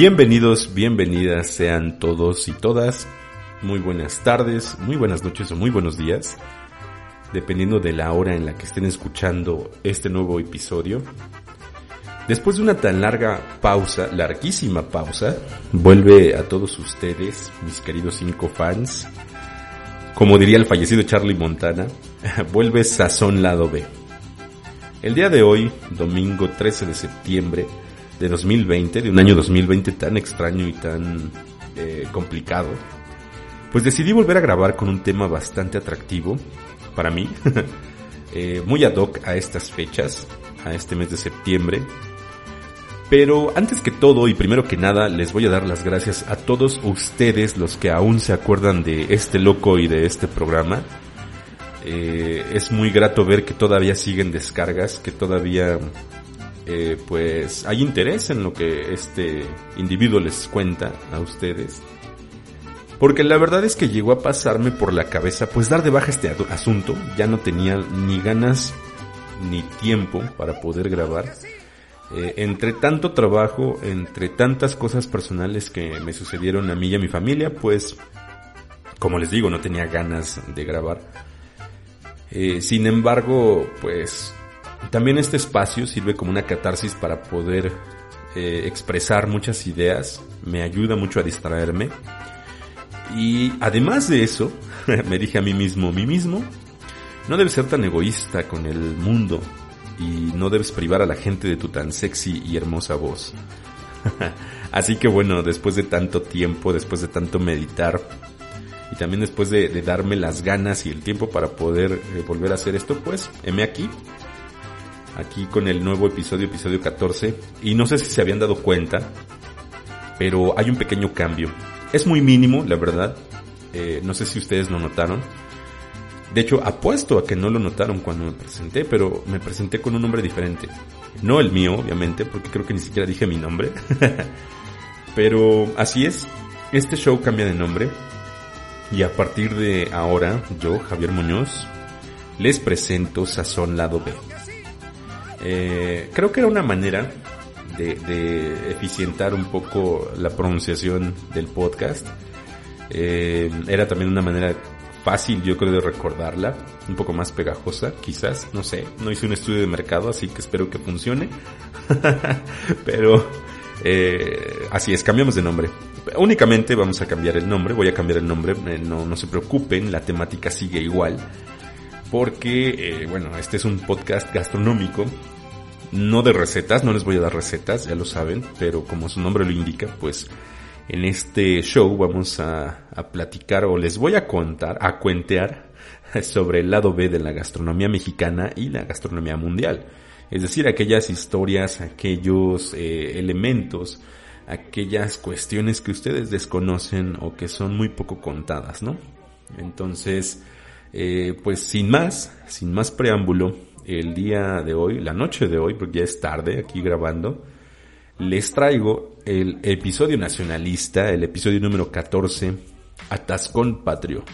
Bienvenidos, bienvenidas sean todos y todas. Muy buenas tardes, muy buenas noches o muy buenos días, dependiendo de la hora en la que estén escuchando este nuevo episodio. Después de una tan larga pausa, larguísima pausa, vuelve a todos ustedes, mis queridos cinco fans, como diría el fallecido Charlie Montana, vuelve Sazón Lado B. El día de hoy, domingo 13 de septiembre, de 2020, de un año 2020 tan extraño y tan eh, complicado, pues decidí volver a grabar con un tema bastante atractivo para mí, eh, muy ad hoc a estas fechas, a este mes de septiembre. Pero antes que todo y primero que nada les voy a dar las gracias a todos ustedes los que aún se acuerdan de este loco y de este programa. Eh, es muy grato ver que todavía siguen descargas, que todavía eh, pues hay interés en lo que este individuo les cuenta a ustedes. Porque la verdad es que llegó a pasarme por la cabeza pues dar de baja este asunto. Ya no tenía ni ganas ni tiempo para poder grabar. Eh, entre tanto trabajo, entre tantas cosas personales que me sucedieron a mí y a mi familia, pues como les digo, no tenía ganas de grabar. Eh, sin embargo, pues también este espacio sirve como una catarsis para poder eh, expresar muchas ideas, me ayuda mucho a distraerme. Y además de eso, me dije a mí mismo, mí mismo, no debes ser tan egoísta con el mundo y no debes privar a la gente de tu tan sexy y hermosa voz. Así que bueno, después de tanto tiempo, después de tanto meditar y también después de, darme las ganas y el tiempo para poder eh, volver a hacer esto, pues, heme aquí aquí con el nuevo episodio, episodio 14. Y no sé si se habían dado cuenta, pero hay un pequeño cambio. Es muy mínimo, la verdad. Eh, no sé si ustedes lo notaron. De hecho, apuesto a que no lo notaron cuando me presenté, pero me presenté con un nombre diferente. No el mío, obviamente, porque creo que ni siquiera dije mi nombre. pero así es. Este show cambia de nombre. Y a partir de ahora, yo, Javier Muñoz, les presento Sazón Lado B. Eh, creo que era una manera de, eficientar un poco la pronunciación del podcast. Eh, era también una manera fácil, yo creo, de recordarla, un poco más pegajosa, quizás, no sé, no hice un estudio de mercado, así que espero que funcione. Pero eh, así es, cambiamos de nombre. Únicamente vamos a cambiar el nombre, voy a cambiar el nombre, no, no se preocupen, la temática sigue igual porque, eh, bueno, este es un podcast gastronómico, no de recetas, no les voy a dar recetas, ya lo saben, pero como su nombre lo indica, pues en este show vamos a, platicar o les voy a contar, a cuentear sobre el lado B de la gastronomía mexicana y la gastronomía mundial. Es decir, aquellas historias, aquellos eh, elementos, aquellas cuestiones que ustedes desconocen o que son muy poco contadas, ¿no? Entonces, eh, pues sin más, sin más preámbulo, el día de hoy, la noche de hoy, porque ya es tarde aquí grabando, les traigo el episodio nacionalista, el episodio número 14, Atascón Patrio,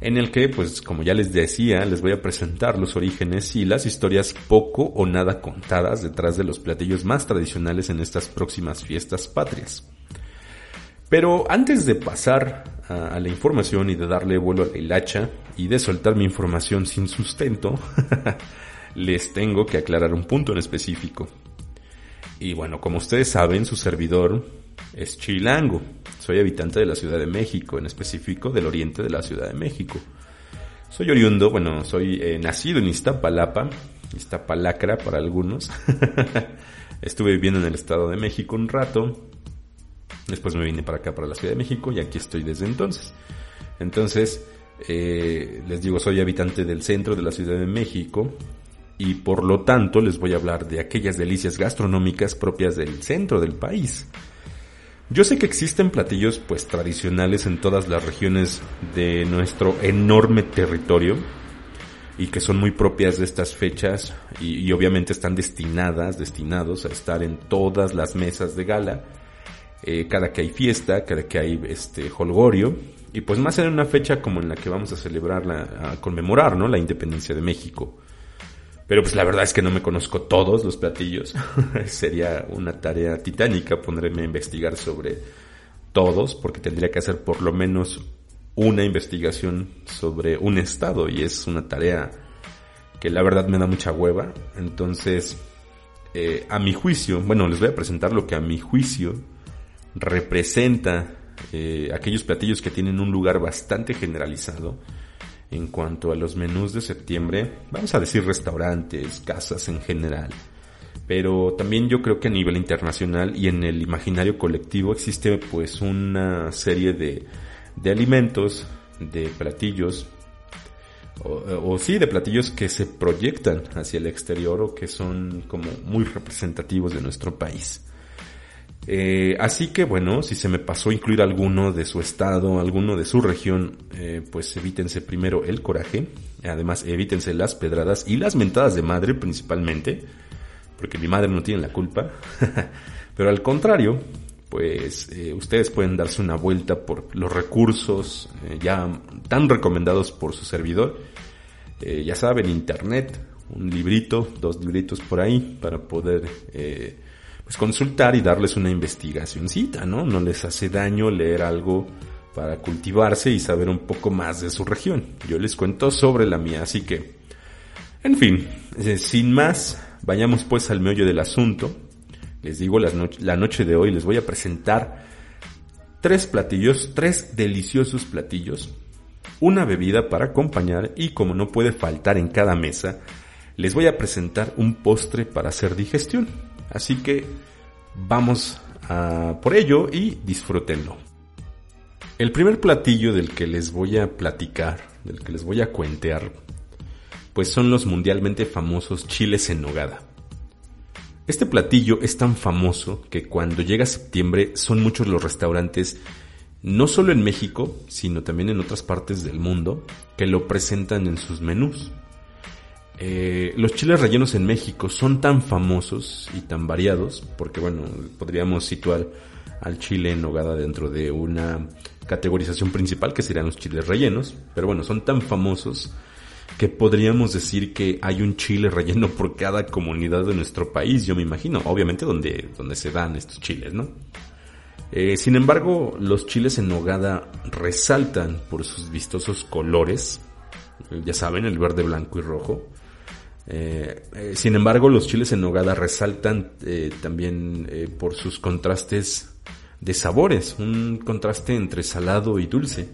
en el que, pues como ya les decía, les voy a presentar los orígenes y las historias poco o nada contadas detrás de los platillos más tradicionales en estas próximas fiestas patrias. Pero antes de pasar a, la información y de darle vuelo a la hilacha y de soltar mi información sin sustento, les tengo que aclarar un punto en específico. Y bueno, como ustedes saben, su servidor es chilango. Soy habitante de la Ciudad de México, en específico del oriente de la Ciudad de México. Soy oriundo, bueno, soy eh, nacido en Iztapalapa, Iztapalacra para algunos. Estuve viviendo en el Estado de México un rato Después me vine para acá, para la Ciudad de México, y aquí estoy desde entonces. Entonces, eh, les digo, soy habitante del centro de la Ciudad de México, y por lo tanto les voy a hablar de aquellas delicias gastronómicas propias del centro del país. Yo sé que existen platillos pues tradicionales en todas las regiones de nuestro enorme territorio y que son muy propias de estas fechas y, y obviamente están destinadas, destinados a estar en todas las mesas de gala eh, cada que hay fiesta, cada que hay este holgorio, y pues más en una fecha como en la que vamos a celebrar, a conmemorar, ¿no? La independencia de México. Pero pues la verdad es que no me conozco todos los platillos. Sería una tarea titánica ponerme a investigar sobre todos, porque tendría que hacer por lo menos una investigación sobre un estado y es una tarea que la verdad me da mucha hueva. Entonces, eh, a mi juicio, bueno, les voy a presentar lo que a mi juicio representa eh, aquellos platillos que tienen un lugar bastante generalizado en cuanto a los menús de septiembre, vamos a decir restaurantes, casas en general. Pero también yo creo que a nivel internacional y en el imaginario colectivo existe pues una serie de, de alimentos, de platillos, o, o, sí, de platillos que se proyectan hacia el exterior o que son como muy representativos de nuestro país. Eh, así que bueno, si se me pasó incluir alguno de su estado, alguno de su región, eh, pues evítense primero el coraje, además evítense las pedradas y las mentadas de madre principalmente, porque mi madre no tiene la culpa, pero al contrario, pues eh, ustedes pueden darse una vuelta por los recursos ya tan recomendados por su servidor, ya saben, internet, un librito, dos libritos por ahí para poder pues consultar y darles una investigacióncita, ¿no? No les hace daño leer algo para cultivarse y saber un poco más de su región. Yo les cuento sobre la mía, así que, en fin, eh, sin más, vayamos pues al meollo del asunto. Les digo, la noche de hoy les voy a presentar tres platillos, tres deliciosos platillos, una bebida para acompañar y como no puede faltar en cada mesa, les voy a presentar un postre para hacer digestión. Así que vamos a por ello y disfrútenlo. El primer platillo del que les voy a platicar, del que les voy a cuentear, pues son los mundialmente famosos chiles en nogada. Este platillo es tan famoso que cuando llega septiembre son muchos los restaurantes, no solo en México, sino también en otras partes del mundo, que lo presentan en sus menús. Eh, los chiles rellenos en México son tan famosos y tan variados, porque bueno, podríamos situar al chile en nogada dentro de una categorización principal que serían los chiles rellenos, pero bueno, son tan famosos que podríamos decir que hay un chile relleno por cada comunidad de nuestro país, yo me imagino, obviamente donde, donde se dan estos chiles, ¿no? Eh, sin embargo, los chiles en nogada resaltan por sus vistosos colores, ya saben, el verde, blanco y rojo, eh, eh, sin embargo, los chiles en nogada resaltan eh, también por sus contrastes de sabores, un contraste entre salado y dulce.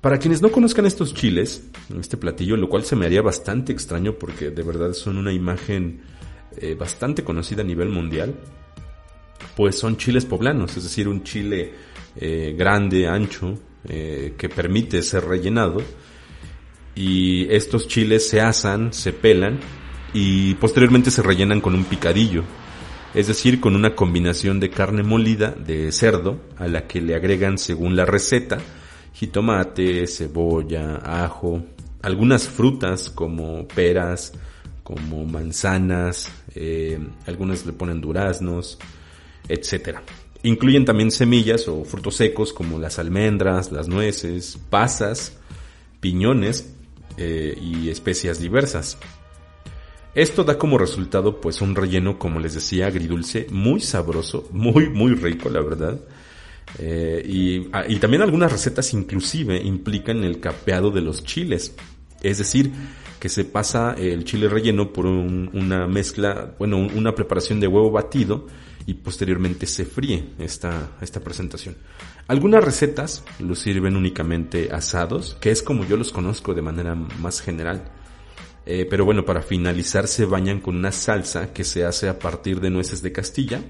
Para quienes no conozcan estos chiles, este platillo, lo cual se me haría bastante extraño porque de verdad son una imagen bastante conocida a nivel mundial, pues son chiles poblanos, es decir, un chile grande, ancho, que permite ser rellenado y estos chiles se asan, se pelan y posteriormente se rellenan con un picadillo, es decir, con una combinación de carne molida de cerdo a la que le agregan según la receta jitomate, cebolla, ajo, algunas frutas como peras, como manzanas, eh, algunas le ponen duraznos, etc. Incluyen también semillas o frutos secos como las almendras, las nueces, pasas, piñones eh, y especias diversas. Esto da como resultado pues un relleno, como les decía, agridulce, muy sabroso, muy, muy rico, la verdad. Eh, ah, y, también algunas recetas inclusive implican el capeado de los chiles. Es decir, que se pasa el chile relleno por una mezcla, bueno, una preparación de huevo batido y posteriormente se fríe esta, esta presentación. Algunas recetas lo sirven únicamente asados, que es como yo los conozco de manera más general. Eh, pero bueno, para finalizar se bañan con una salsa que se hace a partir de nueces de Castilla,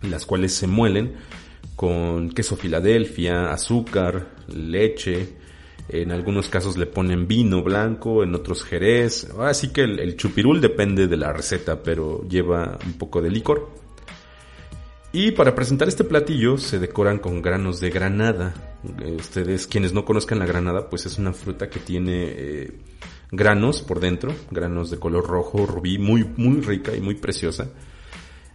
las cuales se muelen con queso Filadelfia, azúcar, leche, en algunos casos le ponen vino blanco, en otros jerez, así que el chupirul depende de la receta, pero lleva un poco de licor. Y para presentar este platillo se decoran con granos de granada. Ustedes, quienes no conozcan la granada, pues es una fruta que tiene eh, granos por dentro, granos de color rojo, rubí, muy, muy rica y muy preciosa.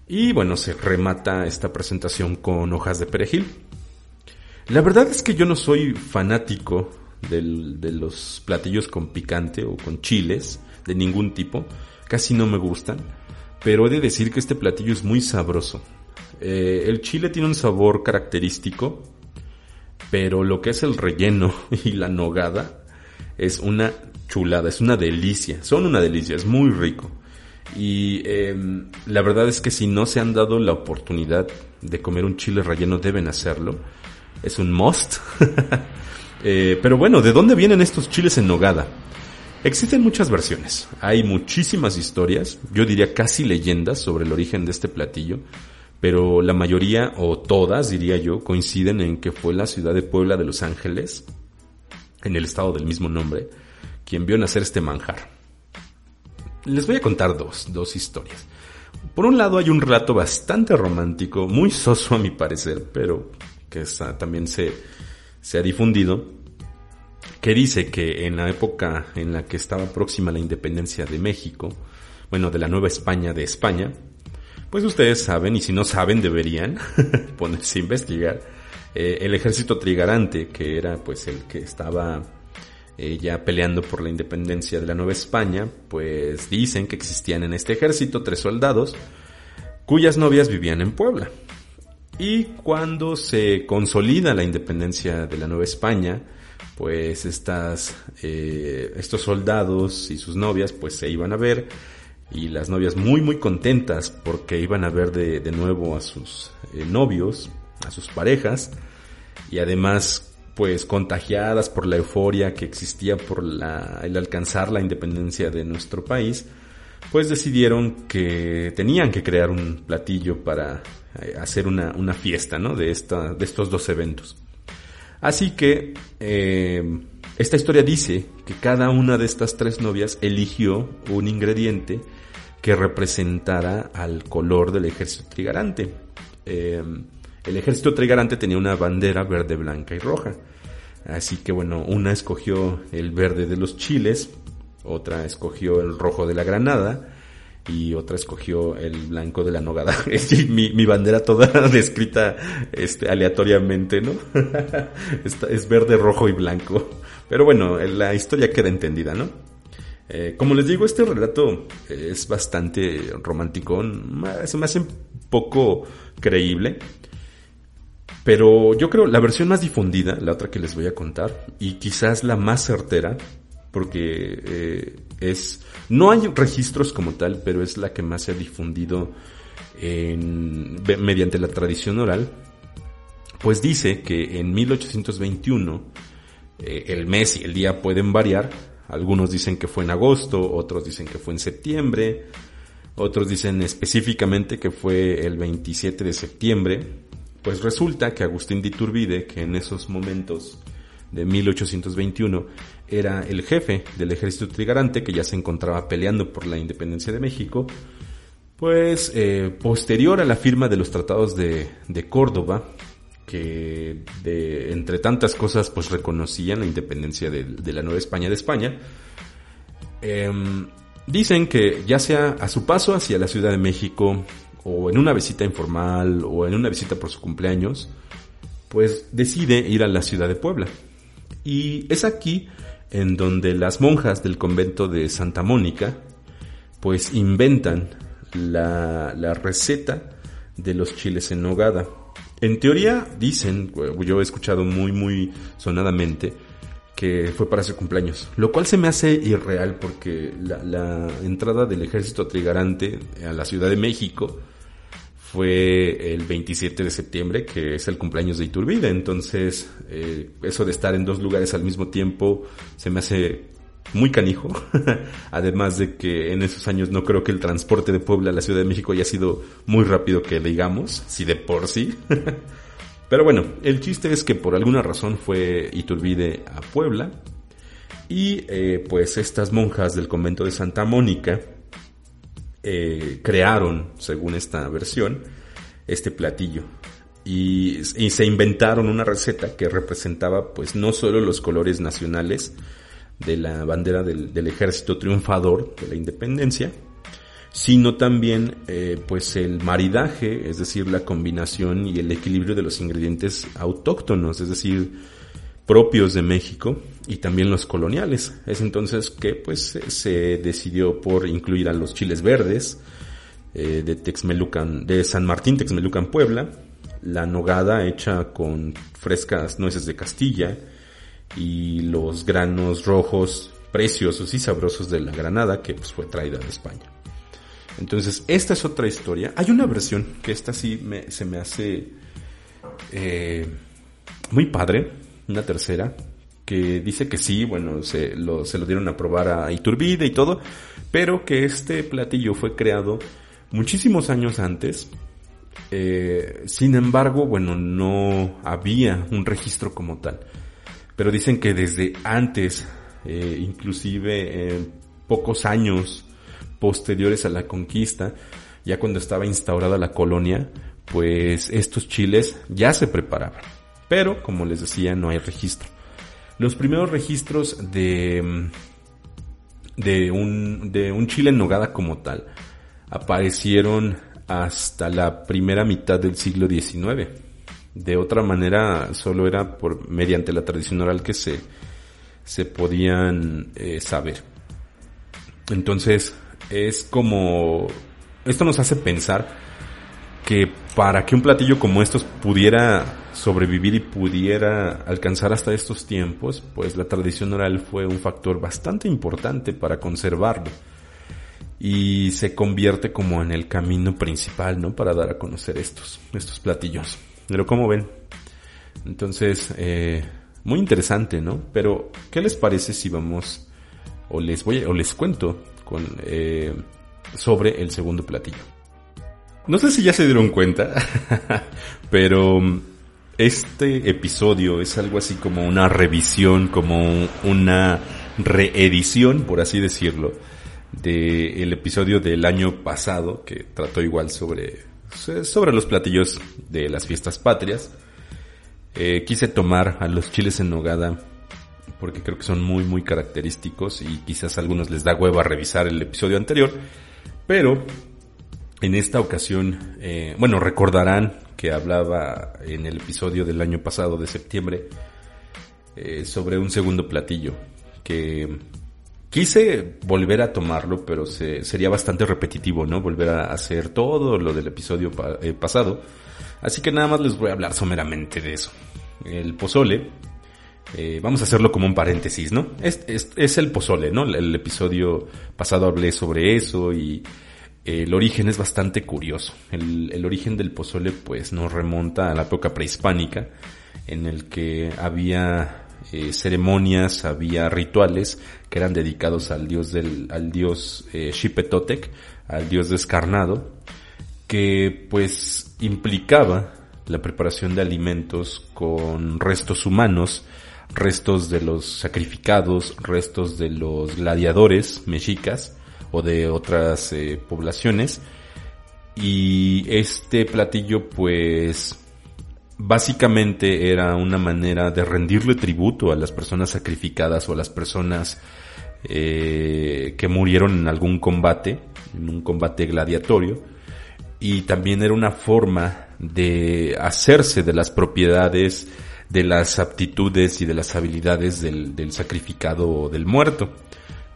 Y bueno, se remata esta presentación con hojas de perejil. La verdad es que yo no soy fanático de los platillos con picante o con chiles. de ningún tipo, casi no me gustan, pero he de decir que este platillo es muy sabroso. Eh, el chile tiene un sabor característico, pero lo que es el relleno y la nogada es una chulada, es una delicia, son una delicia, es muy rico. Y em, la verdad es que si no se han dado la oportunidad de comer un chile relleno, deben hacerlo. Es un must. Eh, pero bueno, ¿de dónde vienen estos chiles en nogada? Existen muchas versiones. Hay muchísimas historias, yo diría casi leyendas sobre el origen de este platillo. Pero la mayoría, o todas diría yo, coinciden en que fue la ciudad de Puebla de Los Ángeles, en el estado del mismo nombre, quien vio nacer este manjar. Les voy a contar dos, dos historias. Por un lado hay un relato bastante romántico, muy soso a mi parecer, pero que también se, se ha difundido, que dice que en la época en la que estaba próxima la independencia de México, bueno, de la Nueva España de España, pues ustedes saben, y si no saben deberían ponerse a investigar, eh, el ejército trigarante, que era pues el que estaba eh, ya peleando por la independencia de la Nueva España, pues dicen que existían en este ejército tres soldados cuyas novias vivían en Puebla. Y cuando se consolida la independencia de la Nueva España, pues estas, eh, estos soldados y sus novias pues se iban a ver y las novias muy muy contentas porque iban a ver de, de nuevo a sus eh, novios, a sus parejas y además pues contagiadas por la euforia que existía por la, el alcanzar la independencia de nuestro país, pues decidieron que tenían que crear un platillo para eh, hacer una, una fiesta, ¿no? De, esta, de estos dos eventos. Así que eh, esta historia dice que cada una de estas tres novias eligió un ingrediente que representara al color del ejército trigarante. Eh, el ejército trigarante tenía una bandera verde, blanca y roja. Así que bueno, una escogió el verde de los chiles, otra escogió el rojo de la granada y otra escogió el blanco de la nogada. Es mi, bandera toda descrita este, aleatoriamente, ¿no? es verde, rojo y blanco. Pero bueno, la historia queda entendida, ¿no? Eh, como les digo, este relato es bastante romántico, se me hace un poco creíble. Pero yo creo la versión más difundida, la otra que les voy a contar, y quizás la más certera, porque eh, es, no hay registros como tal, pero es la que más se ha difundido mediante la tradición oral, pues dice que en 1821 eh, el mes y el día pueden variar, algunos dicen que fue en agosto, otros dicen que fue en septiembre, otros dicen específicamente que fue el 27 de septiembre, pues resulta que Agustín de Iturbide, que en esos momentos de 1821 era el jefe del ejército trigarante que ya se encontraba peleando por la independencia de México, pues eh, posterior a la firma de los tratados de, Córdoba, que entre tantas cosas pues reconocían la independencia de, la Nueva España de España, em, dicen que ya sea a su paso hacia la Ciudad de México o en una visita informal o en una visita por su cumpleaños, pues decide ir a la ciudad de Puebla. Y es aquí en donde las monjas del convento de Santa Mónica pues inventan la, la receta de los chiles en nogada. En teoría dicen, yo he escuchado muy muy sonadamente, que fue para su cumpleaños, lo cual se me hace irreal porque la, la entrada del ejército trigarante a la Ciudad de México fue el 27 de septiembre, que es el cumpleaños de Iturbide. Entonces, eh, eso de estar en dos lugares al mismo tiempo se me hace muy canijo. Además de que en esos años no creo que el transporte de Puebla a la Ciudad de México haya sido muy rápido que digamos, si de por sí. Pero bueno, el chiste es que por alguna razón fue Iturbide a Puebla. Y eh, pues estas monjas del convento de Santa Mónica eh, crearon, según esta versión, este platillo. Y, se inventaron una receta que representaba pues no solo los colores nacionales de la bandera del, ejército triunfador de la independencia, sino también eh, pues el maridaje, es decir, la combinación y el equilibrio de los ingredientes autóctonos, es decir, propios de México y también los coloniales. Es entonces que pues se decidió por incluir a los chiles verdes eh, de Texmelucan, de San Martín Texmelucan Puebla, la nogada hecha con frescas nueces de Castilla y los granos rojos preciosos y sabrosos de la granada que pues, fue traída de España. Entonces, esta es otra historia. Hay una versión que esta sí me, se me hace eh, muy padre, una tercera, que dice que sí, bueno, se lo, se lo dieron a probar a Iturbide y todo, pero que este platillo fue creado muchísimos años antes. Eh, sin embargo, bueno, no había un registro como tal. Pero dicen que desde antes, eh, inclusive pocos años posteriores a la conquista, ya cuando estaba instaurada la colonia, pues estos chiles ya se preparaban. Pero, como les decía, no hay registro. Los primeros registros de, de, un, de un chile en nogada como tal aparecieron hasta la primera mitad del siglo XIX. De otra manera, solo era por mediante la tradición oral que se, se podían eh, saber. Entonces, es como... Esto nos hace pensar que para que un platillo como estos pudiera sobrevivir y pudiera alcanzar hasta estos tiempos, pues la tradición oral fue un factor bastante importante para conservarlo y se convierte como en el camino principal, ¿no? Para dar a conocer estos, estos platillos. Pero como ven, entonces, eh, muy interesante, ¿no? Pero, ¿qué les parece si vamos, o les voy, o les cuento con, eh, sobre el segundo platillo? No sé si ya se dieron cuenta, pero este episodio es algo así como una revisión, como una reedición, por así decirlo, del episodio del año pasado que trató igual sobre, sobre los platillos de las fiestas patrias. Eh, quise tomar a los chiles en nogada porque creo que son muy muy característicos y quizás a algunos les da hueva revisar el episodio anterior, pero en esta ocasión, eh, bueno, recordarán que hablaba en el episodio del año pasado de septiembre eh, sobre un segundo platillo que Quise volver a tomarlo, pero se, sería bastante repetitivo, ¿no? Volver a hacer todo lo del episodio eh, pasado. Así que nada más les voy a hablar someramente de eso. El pozole, eh, vamos a hacerlo como un paréntesis, ¿no? Es, es, el pozole, ¿no? El, episodio pasado hablé sobre eso y el origen es bastante curioso. El, origen del pozole pues nos remonta a la época prehispánica en el que había eh, ceremonias, había rituales que eran dedicados al dios del, al dios eh, Xipetotec, al dios descarnado, que pues implicaba la preparación de alimentos con restos humanos, restos de los sacrificados, restos de los gladiadores mexicas o de otras eh, poblaciones. Y este platillo pues básicamente era una manera de rendirle tributo a las personas sacrificadas o a las personas eh, que murieron en algún combate, en un combate gladiatorio, y también era una forma de hacerse de las propiedades, de las aptitudes y de las habilidades del, sacrificado o del muerto.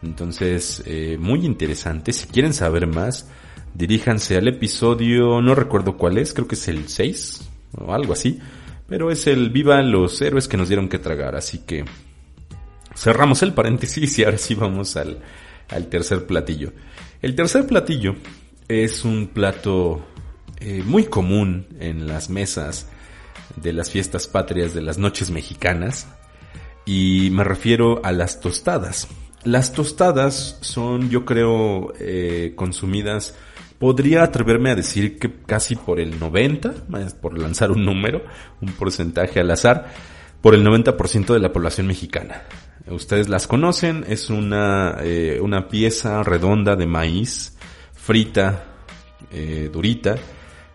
Entonces, eh, muy interesante. Si quieren saber más, diríjanse al episodio, no recuerdo cuál es, creo que es el 6, o algo así. Pero es el viva los héroes que nos dieron que tragar, así que cerramos el paréntesis y ahora sí vamos al, al tercer platillo. El tercer platillo es un plato eh, muy común en las mesas de las fiestas patrias de las noches mexicanas y me refiero a las tostadas. Las tostadas son, yo creo, eh, consumidas Podría atreverme a decir que casi por el 90, por lanzar un número, un porcentaje al azar, por el 90% de la población mexicana. Ustedes las conocen, es una, eh, una pieza redonda de maíz, frita, eh, durita,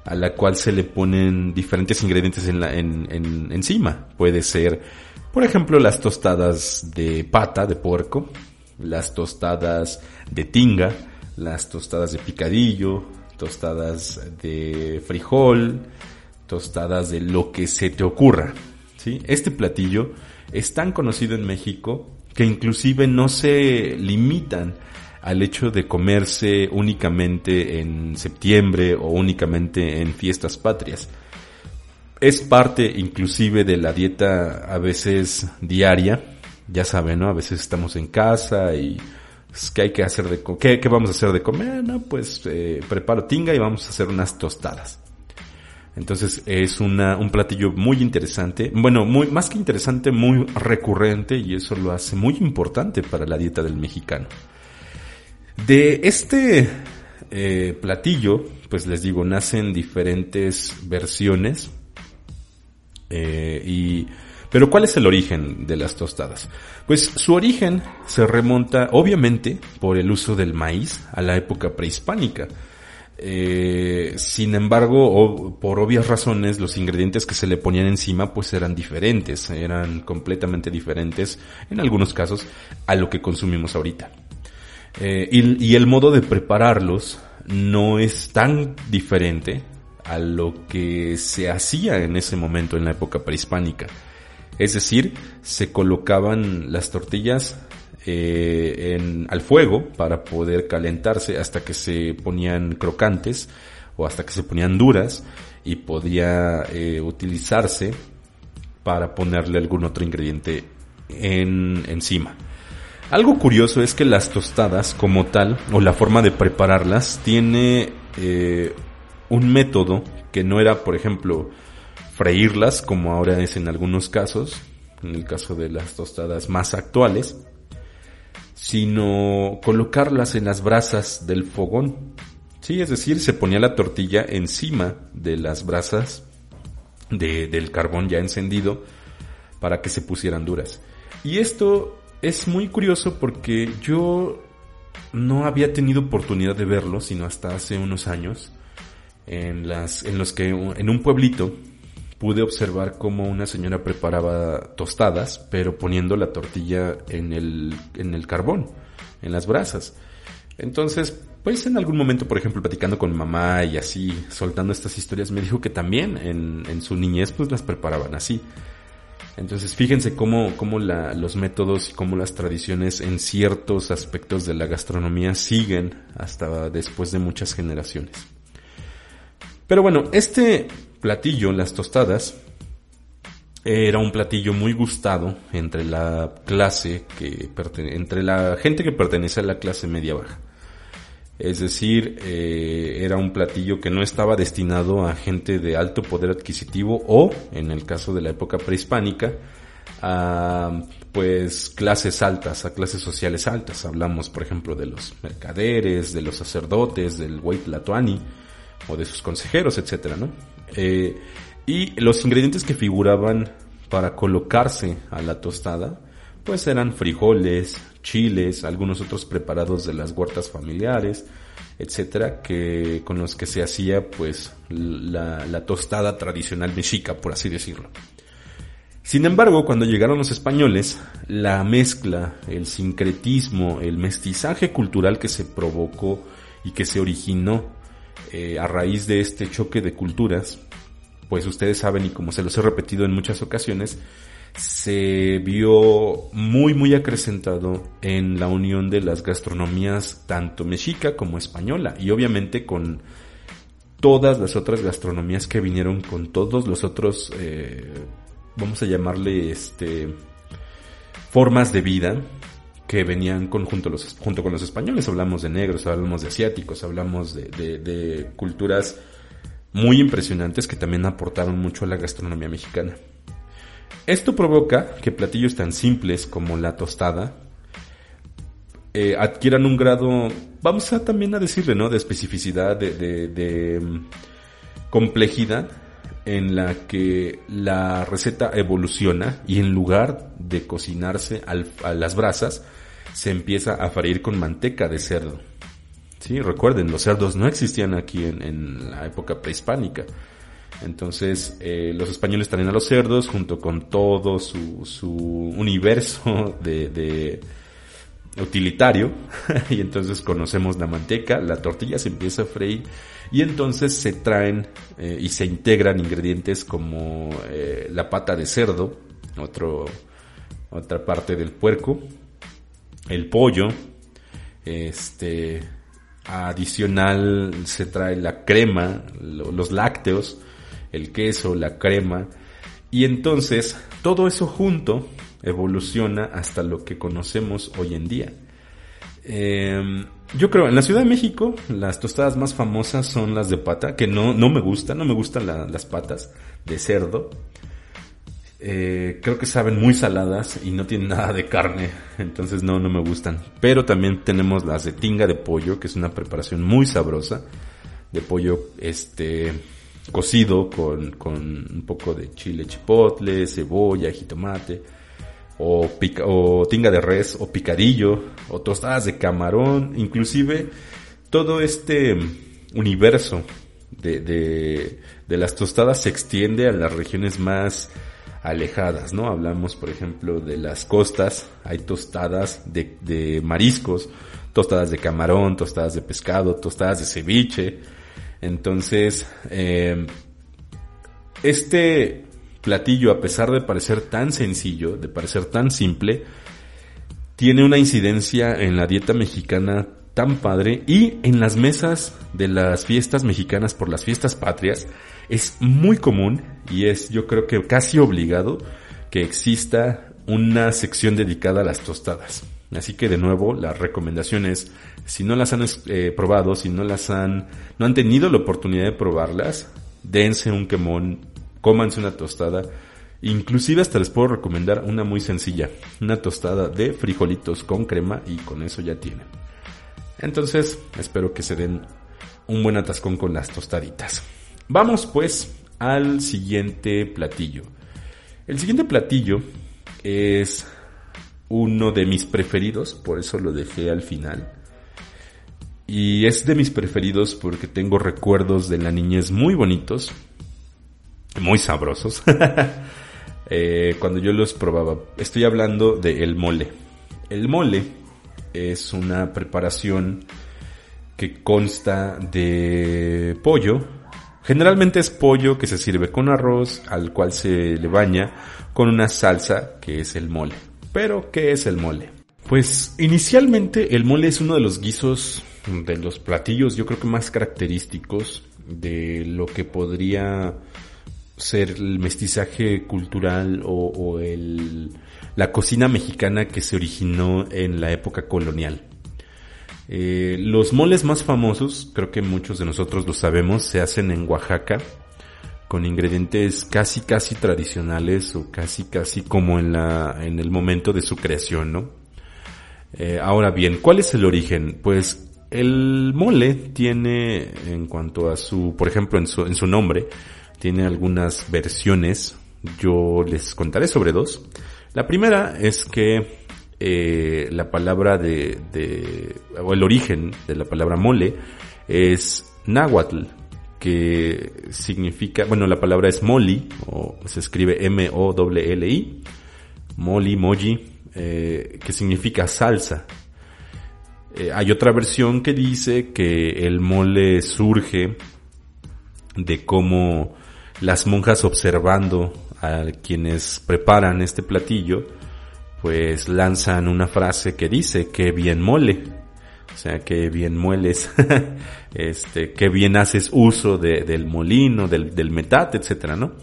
a la cual se le ponen diferentes ingredientes en la, en, en, encima. Puede ser, por ejemplo, las tostadas de pata, de puerco, las tostadas de tinga, las tostadas de picadillo, tostadas de frijol, tostadas de lo que se te ocurra. ¿sí? Este platillo es tan conocido en México que inclusive no se limitan al hecho de comerse únicamente en septiembre o únicamente en fiestas patrias. Es parte inclusive de la dieta a veces diaria, ya saben, ¿no? A veces estamos en casa y pues, ¿qué hay que hacer de ¿qué, ¿Qué vamos a hacer de comer? No, pues eh, preparo tinga y vamos a hacer unas tostadas. Entonces es un platillo muy interesante, bueno, muy, más que interesante, muy recurrente y eso lo hace muy importante para la dieta del mexicano. De este eh, platillo, pues les digo, nacen diferentes versiones eh, y pero ¿cuál es el origen de las tostadas? Pues su origen se remonta obviamente por el uso del maíz a la época prehispánica. Eh, sin embargo, por obvias razones, los ingredientes que se le ponían encima pues eran diferentes, eran completamente diferentes en algunos casos a lo que consumimos ahorita. Eh, y, y el modo de prepararlos no es tan diferente a lo que se hacía en ese momento en la época prehispánica. Es decir, se colocaban las tortillas eh, en, al fuego para poder calentarse hasta que se ponían crocantes o hasta que se ponían duras y podía eh, utilizarse para ponerle algún otro ingrediente en, encima. Algo curioso es que las tostadas como tal o la forma de prepararlas tiene eh, un método que no era, por ejemplo, freírlas, como ahora es en algunos casos, en el caso de las tostadas más actuales, sino colocarlas en las brasas del fogón. Sí, es decir, se ponía la tortilla encima de las brasas del carbón ya encendido para que se pusieran duras. Y esto es muy curioso porque yo no había tenido oportunidad de verlo, sino hasta hace unos años, en, las, en los que en un pueblito pude observar cómo una señora preparaba tostadas, pero poniendo la tortilla en el, en el carbón, en las brasas. Entonces, pues en algún momento, por ejemplo, platicando con mamá y así, soltando estas historias, me dijo que también en, en su niñez pues las preparaban así. Entonces, fíjense cómo, cómo los métodos y cómo las tradiciones en ciertos aspectos de la gastronomía siguen hasta después de muchas generaciones. Pero bueno, este platillo, las tostadas, era un platillo muy gustado entre la clase que entre la gente que pertenece a la clase media baja. Es decir, eh, era un platillo que no estaba destinado a gente de alto poder adquisitivo o, en el caso de la época prehispánica, a pues clases altas, a clases sociales altas. Hablamos, por ejemplo, de los mercaderes, de los sacerdotes, del Huaytlatoani o de sus consejeros, etcétera, ¿no? Eh, y los ingredientes que figuraban para colocarse a la tostada, pues eran frijoles, chiles, algunos otros preparados de las huertas familiares, etcétera, que con los que se hacía pues la, la tostada tradicional mexica, por así decirlo. Sin embargo, cuando llegaron los españoles, la mezcla, el sincretismo, el mestizaje cultural que se provocó y que se originó eh, a raíz de este choque de culturas, pues ustedes saben y como se los he repetido en muchas ocasiones, se vio muy muy acrecentado en la unión de las gastronomías tanto mexica como española y obviamente con todas las otras gastronomías que vinieron con todos los otros eh, vamos a llamarle este formas de vida que venían con, junto, los, junto con los españoles. Hablamos de negros, hablamos de asiáticos, hablamos de, culturas muy impresionantes que también aportaron mucho a la gastronomía mexicana. Esto provoca que platillos tan simples como la tostada eh, adquieran un grado, vamos a también a decirle, ¿no? De especificidad, de, mm, complejidad en la que la receta evoluciona y en lugar de cocinarse a las brasas, se empieza a freír con manteca de cerdo. Sí, recuerden, los cerdos no existían aquí en, la época prehispánica. Entonces, eh, los españoles traen a los cerdos junto con todo su, su universo de, utilitario. y entonces conocemos la manteca, la tortilla se empieza a freír. Y entonces se traen eh, y se integran ingredientes como eh, la pata de cerdo, otro otra parte del puerco, el pollo, este, adicional se trae la crema, los lácteos, el queso, la crema, y entonces todo eso junto evoluciona hasta lo que conocemos hoy en día. Em, yo creo, en la Ciudad de México, las tostadas más famosas son las de pata, que no, no me gustan, no me gustan las patas de cerdo. Eh, creo que saben muy saladas y no tienen nada de carne, entonces no, no me gustan. Pero también tenemos las de tinga de pollo, que es una preparación muy sabrosa, de pollo este cocido con, con un poco de chile chipotle, cebolla, jitomate o, o tinga de res, o picadillo, o tostadas de camarón, inclusive todo este universo de, de, de las tostadas se extiende a las regiones más alejadas, ¿no? Hablamos, por ejemplo, de las costas, hay tostadas de, mariscos, tostadas de camarón, tostadas de pescado, tostadas de ceviche. Entonces, eh, este platillo, a pesar de parecer tan sencillo, de parecer tan simple, tiene una incidencia en la dieta mexicana tan padre y en las mesas de las fiestas mexicanas por las fiestas patrias es muy común y es yo creo que casi obligado que exista una sección dedicada a las tostadas. Así que de nuevo la recomendación es si no las han eh, probado, si no las han no han tenido la oportunidad de probarlas, dense un quemón cómanse una tostada. Inclusive hasta les puedo recomendar una muy sencilla, una tostada de frijolitos con crema y con eso ya tienen. Entonces, espero que se den un buen atascón con las tostaditas. Vamos pues al siguiente platillo. El siguiente platillo es uno de mis preferidos, por eso lo dejé al final. Y es de mis preferidos porque tengo recuerdos de la niñez muy bonitos muy sabrosos. Eh, cuando yo los probaba. Estoy hablando de el mole. El mole es una preparación que consta de pollo. Generalmente es pollo que se sirve con arroz, al cual se le baña con una salsa que es el mole. Pero, ¿qué es el mole? Pues inicialmente el mole es uno de los guisos, de los platillos yo creo que más característicos de lo que podría ser el mestizaje cultural o, el, la cocina mexicana que se originó en la época colonial. Eh, los moles más famosos, creo que muchos de nosotros lo sabemos, se hacen en Oaxaca con ingredientes casi casi tradicionales o casi casi como en la en el momento de su creación, ¿no? Eh, ahora bien, ¿cuál es el origen? Pues el mole tiene en cuanto a su, por ejemplo, en su, en su nombre, tiene algunas versiones. Yo les contaré sobre dos. La primera es que eh, la palabra de, de, o el origen de la palabra mole es náhuatl, que significa, bueno, la palabra es moli, o se escribe M-O-L-L-I, moli, moji, eh, que significa salsa. Eh, hay otra versión que dice que el mole surge de cómo las monjas observando a quienes preparan este platillo, pues lanzan una frase que dice que bien mole, o sea que bien mueles, este, que bien haces uso del molino, del, del metate, etcétera, ¿no?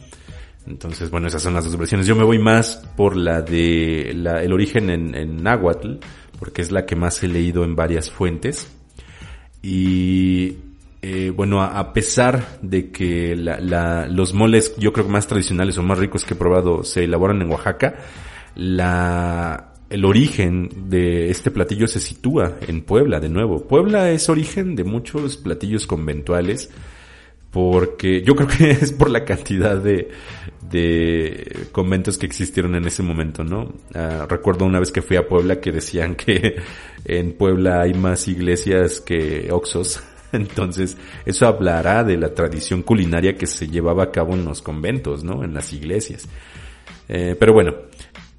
Entonces, bueno, esas son las dos versiones. Yo me voy más por la de la, el origen en, en náhuatl, porque es la que más he leído en varias fuentes. Y eh, bueno, a, pesar de que los moles, yo creo que más tradicionales o más ricos que he probado se elaboran en Oaxaca, la, el origen de este platillo se sitúa en Puebla, de nuevo. Puebla es origen de muchos platillos conventuales, porque yo creo que es por la cantidad de, de conventos que existieron en ese momento, ¿no? Ah, recuerdo una vez que fui a Puebla que decían que en Puebla hay más iglesias que oxos. Entonces, eso hablará de la tradición culinaria que se llevaba a cabo en los conventos, ¿no? En las iglesias. Eh, pero bueno,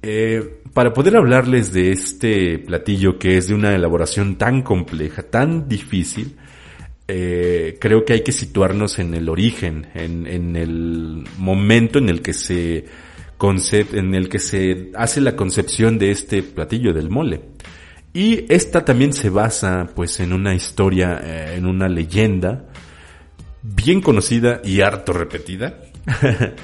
eh, para poder hablarles de este platillo que es de una elaboración tan compleja, tan difícil, eh, creo que hay que situarnos en el origen, en, el momento en el que se en el que se hace la concepción de este platillo del mole. Y esta también se basa pues en una historia, eh, en una leyenda bien conocida y harto repetida,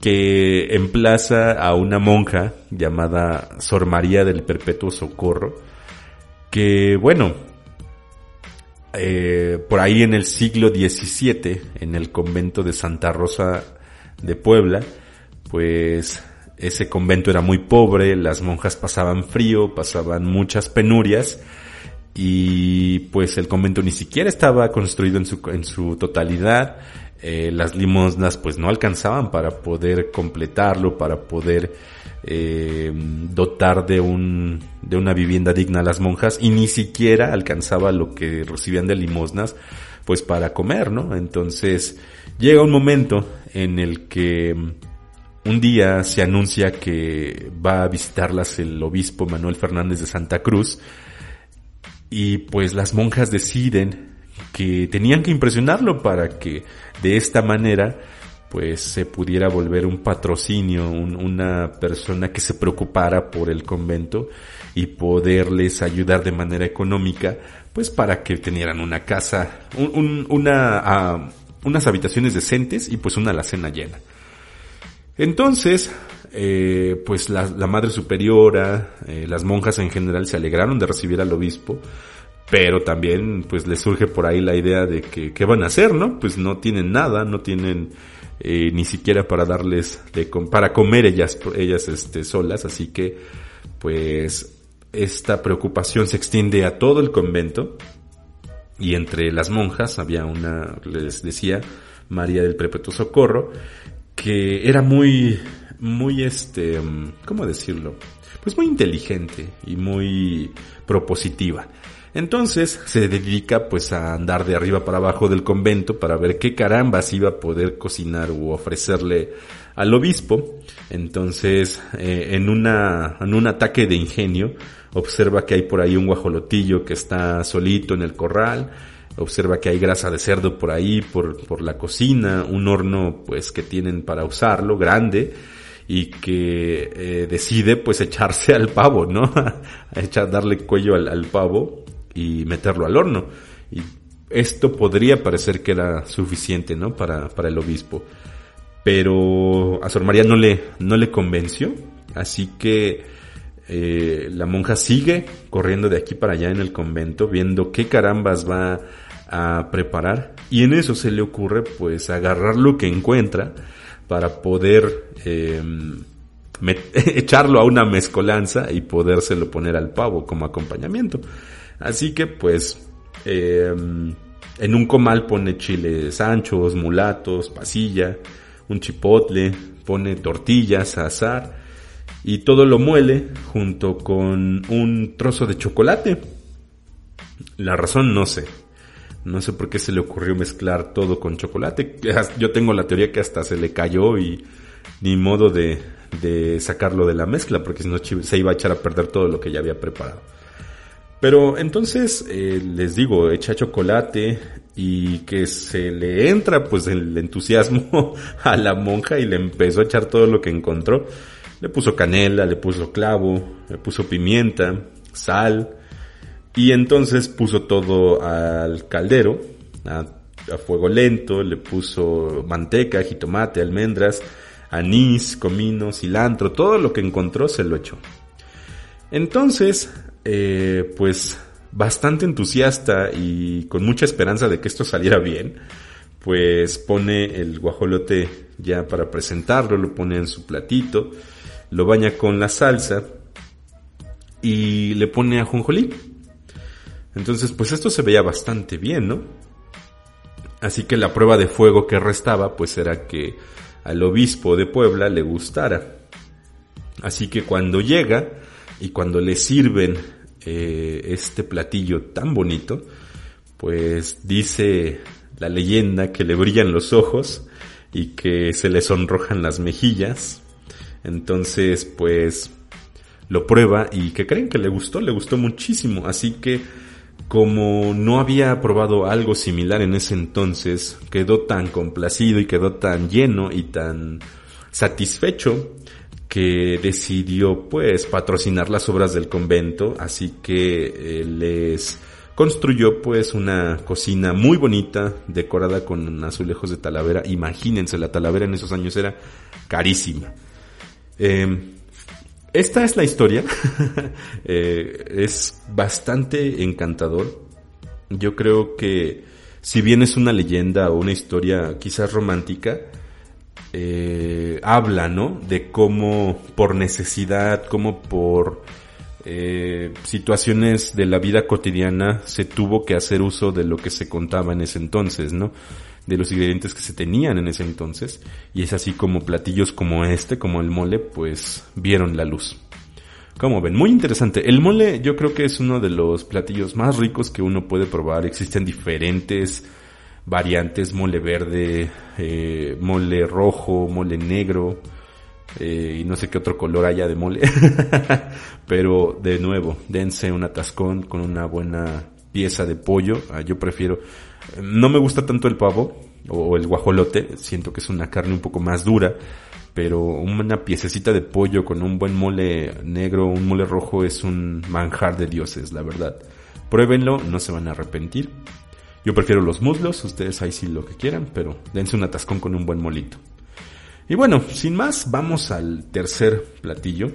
que emplaza a una monja llamada Sor María del Perpetuo Socorro, que bueno, eh, por ahí en el siglo XVII, en el convento de Santa Rosa de Puebla, pues ese convento era muy pobre, las monjas pasaban frío, pasaban muchas penurias, y pues el convento ni siquiera estaba construido en su, en su totalidad, eh, las limosnas pues no alcanzaban para poder completarlo, para poder eh, dotar de un de una vivienda digna a las monjas y ni siquiera alcanzaba lo que recibían de limosnas pues para comer, ¿no? Entonces llega un momento en el que un día se anuncia que va a visitarlas el obispo Manuel Fernández de Santa Cruz y pues las monjas deciden que tenían que impresionarlo para que de esta manera pues se pudiera volver un patrocinio, una persona que se preocupara por el convento y poderles ayudar de manera económica, pues para que tenieran una casa, una, uh, unas habitaciones decentes y pues una alacena llena. Entonces, eh, pues la, Madre Superiora, eh, las monjas en general se alegraron de recibir al obispo, pero también pues les surge por ahí la idea de que qué van a hacer, ¿no? Pues no tienen nada, no tienen eh, ni siquiera para darles de para comer ellas ellas este solas, así que pues esta preocupación se extiende a todo el convento y entre las monjas había una les decía María del Perpetuo Socorro que era muy muy este, ¿cómo decirlo? Pues muy inteligente y muy propositiva. Entonces se dedica pues a andar de arriba para abajo del convento para ver qué carambas iba a poder cocinar o ofrecerle al obispo. Entonces eh, en una en un ataque de ingenio observa que hay por ahí un guajolotillo que está solito en el corral observa que hay grasa de cerdo por ahí, por, por la cocina, un horno pues que tienen para usarlo, grande, y que eh, decide pues echarse al pavo, ¿no? Echar, darle cuello al, al, pavo y meterlo al horno. Y esto podría parecer que era suficiente, ¿no? Para, para el obispo. Pero a Sor María no le, no le convenció, así que eh, la monja sigue corriendo de aquí para allá en el convento, viendo qué carambas va a preparar y en eso se le ocurre pues agarrar lo que encuentra para poder em, echarlo a una mezcolanza y podérselo poner al pavo como acompañamiento. Así que pues em, en un comal pone chiles anchos, mulatos, pasilla, un chipotle, pone tortillas a asar y todo lo muele junto con un trozo de chocolate. La razón no sé, no sé por qué se le ocurrió mezclar todo con chocolate. Yo tengo la teoría que hasta se le cayó y ni modo de, sacarlo de la mezcla, porque si no se iba a echar a perder todo lo que ya había preparado. Pero entonces eh, les digo, echa chocolate y que se le entra pues el entusiasmo a la monja y le empezó a echar todo lo que encontró. Le puso canela, le puso clavo, le puso pimienta, sal, y entonces puso todo al caldero, a, fuego lento, le puso manteca, jitomate, almendras, anís, comino, cilantro, todo lo que encontró se lo echó. Entonces, eh, pues bastante entusiasta y con mucha esperanza de que esto saliera bien, pues pone el guajolote ya para presentarlo, lo pone en su platito, lo baña con la salsa y le pone a ajonjolí. Entonces, pues esto se veía bastante bien, ¿no? Así que la prueba de fuego que restaba, pues era que al obispo de Puebla le gustara. Así que cuando llega y cuando le sirven eh, este platillo tan bonito, pues dice la leyenda que le brillan los ojos y que se le sonrojan las mejillas. Entonces, pues lo prueba y que creen que le gustó, le gustó muchísimo. Así que como no había probado algo similar en ese entonces, quedó tan complacido y quedó tan lleno y tan satisfecho que decidió pues patrocinar las obras del convento, así que eh, les construyó pues una cocina muy bonita, decorada con azulejos de talavera. Imagínense, la talavera en esos años era carísima. Em, esta es la historia. Eh, es bastante encantador. Yo creo que si bien es una leyenda o una historia quizás romántica, eh, habla, ¿no? De cómo por necesidad, cómo por eh, situaciones de la vida cotidiana se tuvo que hacer uso de lo que se contaba en ese entonces, ¿no? De los ingredientes que se tenían en ese entonces. Y es así como platillos como este, como el mole, pues vieron la luz. Como ven, muy interesante. El mole yo creo que es uno de los platillos más ricos que uno puede probar. Existen diferentes variantes, mole verde, eh, mole rojo, mole negro eh, y no sé qué otro color haya de mole. Pero de nuevo, dense un atascón con una buena pieza de pollo. Ah, yo prefiero, no me gusta tanto el pavo o el guajolote, siento que es una carne un poco más dura pero una piececita de pollo con un buen mole negro, un mole rojo es un manjar de dioses, la verdad. Pruébenlo, no se van a arrepentir. Yo prefiero los muslos, ustedes ahí sí lo que quieran, pero dense un atascón con un buen molito. Y bueno, sin más, vamos al tercer platillo.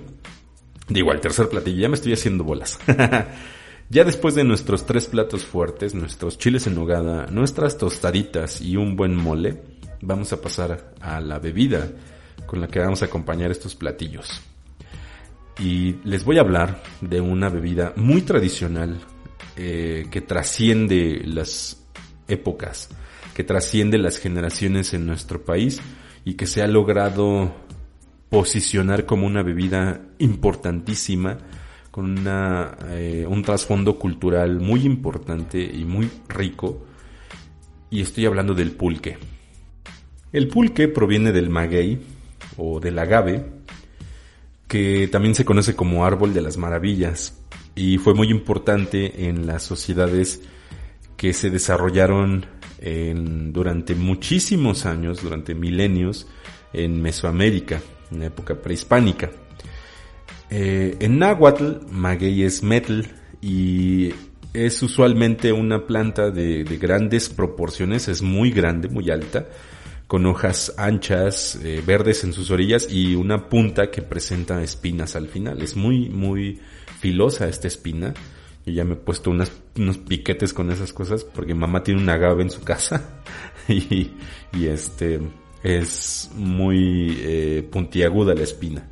Digo, al tercer platillo, ya me estoy haciendo bolas. ya después de nuestros tres platos fuertes, nuestros chiles en nogada, nuestras tostaditas y un buen mole, vamos a pasar a la bebida con la que vamos a acompañar estos platillos. Y les voy a hablar de una bebida muy tradicional eh, que trasciende las épocas, que trasciende las generaciones en nuestro país y que se ha logrado posicionar como una bebida importantísima con una, eh, un trasfondo cultural muy importante y muy rico. Y estoy hablando del pulque. El pulque proviene del maguey, o del agave, que también se conoce como árbol de las maravillas y fue muy importante en las sociedades que se desarrollaron durante muchísimos años, durante milenios, en Mesoamérica, en la época prehispánica. Eh, en náhuatl, maguey es metl y es usualmente una planta de grandes proporciones, es muy grande, muy alta, con hojas anchas, eh, verdes en sus orillas y una punta que presenta espinas al final. Es muy, muy filosa esta espina. Yo ya me he puesto unos piquetes con esas cosas porque mamá tiene un agave en su casa y, este es muy eh, puntiaguda la espina.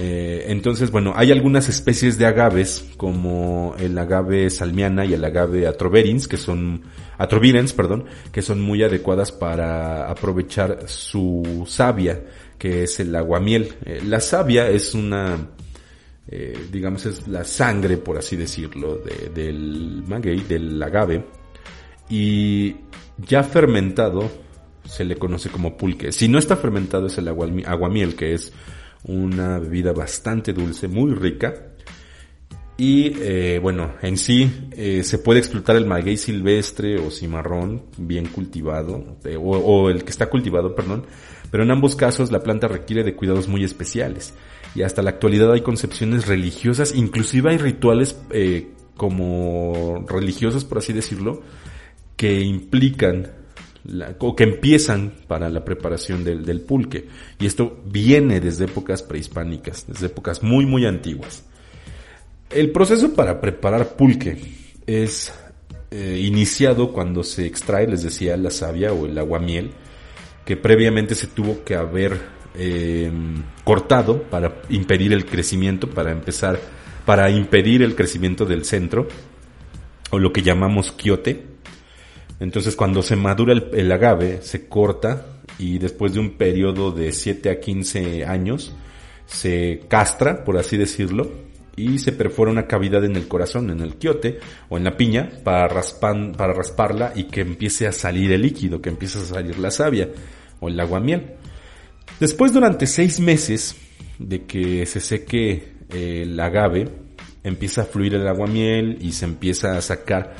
Eh, entonces, bueno, hay algunas especies de agaves, como el agave salmiana y el agave atroverins, que son, atrovirens, perdón, que son muy adecuadas para aprovechar su savia, que es el aguamiel. Eh, la savia es una, eh, digamos, es la sangre, por así decirlo, del maguey, del agave, y ya fermentado se le conoce como pulque. Si no está fermentado es el aguamiel, que es una bebida bastante dulce, muy rica. Y eh, bueno, en sí eh, se puede explotar el maguey silvestre o cimarrón bien cultivado, eh, o, el que está cultivado, perdón, pero en ambos casos la planta requiere de cuidados muy especiales. Y hasta la actualidad hay concepciones religiosas, inclusive hay rituales como religiosos, por así decirlo, que implican o que empiezan para la preparación del, del, pulque. Y esto viene desde épocas prehispánicas, desde épocas muy, muy antiguas. El proceso para preparar pulque es eh, iniciado cuando se extrae, les decía, la savia o el aguamiel, que previamente se tuvo que haber eh, cortado para impedir el crecimiento, para empezar, para impedir el crecimiento del centro, o lo que llamamos quiote entonces cuando se madura el, agave se corta y después de un periodo de 7 a 15 años se castra, por así decirlo, y se perfora una cavidad en el corazón, en el quiote o en la piña para, rasparla y que empiece a salir el líquido, que empiece a salir la savia o el aguamiel. Después durante 6 meses de que se seque el agave, empieza a fluir el aguamiel y se empieza a sacar.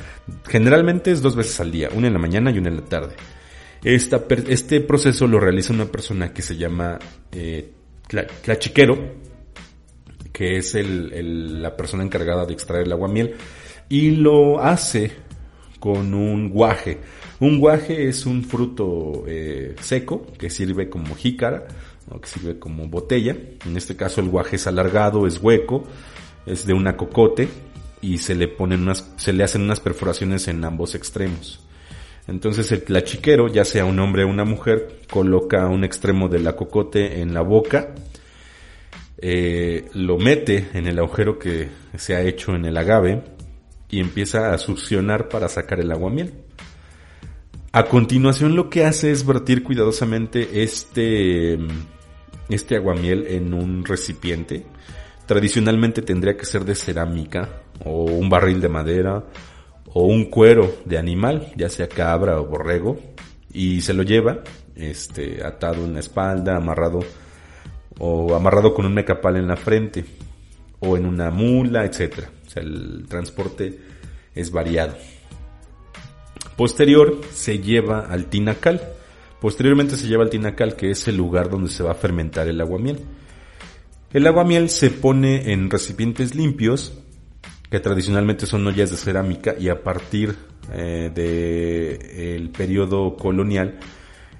Generalmente es dos veces al día, una en la mañana y una en la tarde. este proceso lo realiza una persona que se llama eh, tlachiquero, que es la persona encargada de extraer el aguamiel, y lo hace con un guaje. Un guaje es un fruto eh, seco que sirve como jícara, o que sirve como botella. En este caso el guaje es alargado, es hueco, es de una cocote y se le ponen unas, se le hacen unas perforaciones en ambos extremos. Entonces el tlachiquero, ya sea un hombre o una mujer, coloca un extremo de la cocote en la boca, eh, lo mete en el agujero que se ha hecho en el agave y empieza a succionar para sacar el aguamiel. A continuación lo que hace es vertir cuidadosamente este, este aguamiel en un recipiente. Tradicionalmente tendría que ser de cerámica o un barril de madera o un cuero de animal, ya sea cabra o borrego, y se lo lleva este, atado en la espalda, amarrado o amarrado con un mecapal en la frente o en una mula, etc. O sea, el transporte es variado. Posterior se lleva al tinacal. Posteriormente se lleva al tinacal, que es el lugar donde se va a fermentar el aguamiel. El aguamiel se pone en recipientes limpios que tradicionalmente son ollas de cerámica y a partir eh, del periodo colonial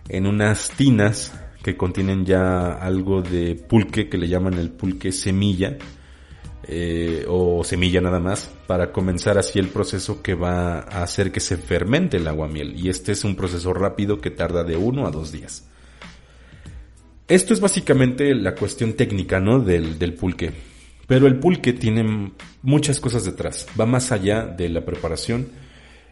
en unas tinas que contienen ya algo de pulque que le llaman el pulque semilla eh, o semilla nada más para comenzar así el proceso que va a hacer que se fermente el aguamiel y este es un proceso rápido que tarda de uno a dos días. Esto es básicamente la cuestión técnica ¿no? del, pulque. Pero el pulque tiene muchas cosas detrás, va más allá de la preparación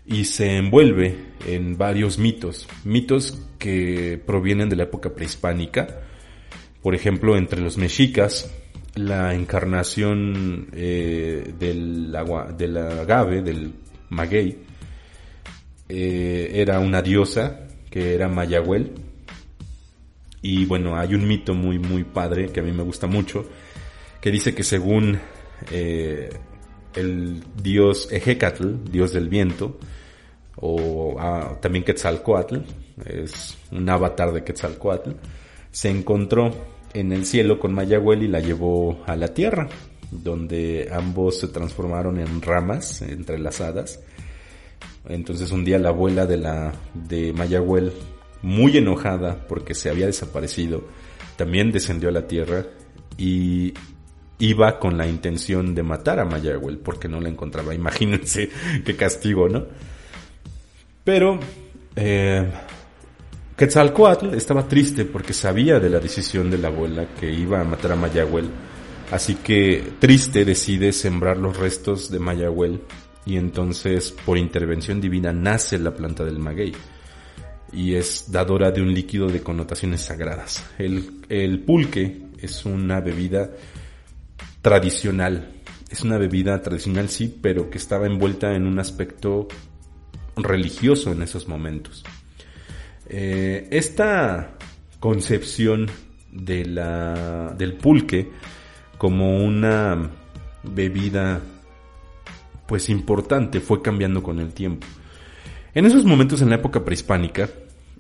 y se envuelve en varios mitos, mitos que provienen de la época prehispánica, por ejemplo, entre los mexicas, la encarnación eh, del, del agave, del maguey, eh, era una diosa que era Mayahuel. Y bueno, hay un mito muy, muy padre que a mí me gusta mucho, que dice que según eh, el dios Ejecatl, dios del viento, o ah, también Quetzalcoatl, es un avatar de Quetzalcoatl, se encontró en el cielo con Mayahuel y la llevó a la tierra, donde ambos se transformaron en ramas entrelazadas. Entonces un día la abuela de la de Mayahuel, muy enojada porque se había desaparecido, también descendió a la tierra y iba con la intención de matar a Mayagüel porque no la encontraba. Imagínense qué castigo, ¿no? Pero eh, Quetzalcoatl estaba triste porque sabía de la decisión de la abuela que iba a matar a Mayagüel. Así que triste decide sembrar los restos de Mayagüel y entonces por intervención divina nace la planta del maguey y es dadora de un líquido de connotaciones sagradas. El, pulque es una bebida tradicional. Es una bebida tradicional, sí, pero que estaba envuelta en un aspecto religioso en esos momentos. Eh, esta concepción del pulque como una bebida pues importante fue cambiando con el tiempo. En esos momentos en la época prehispánica,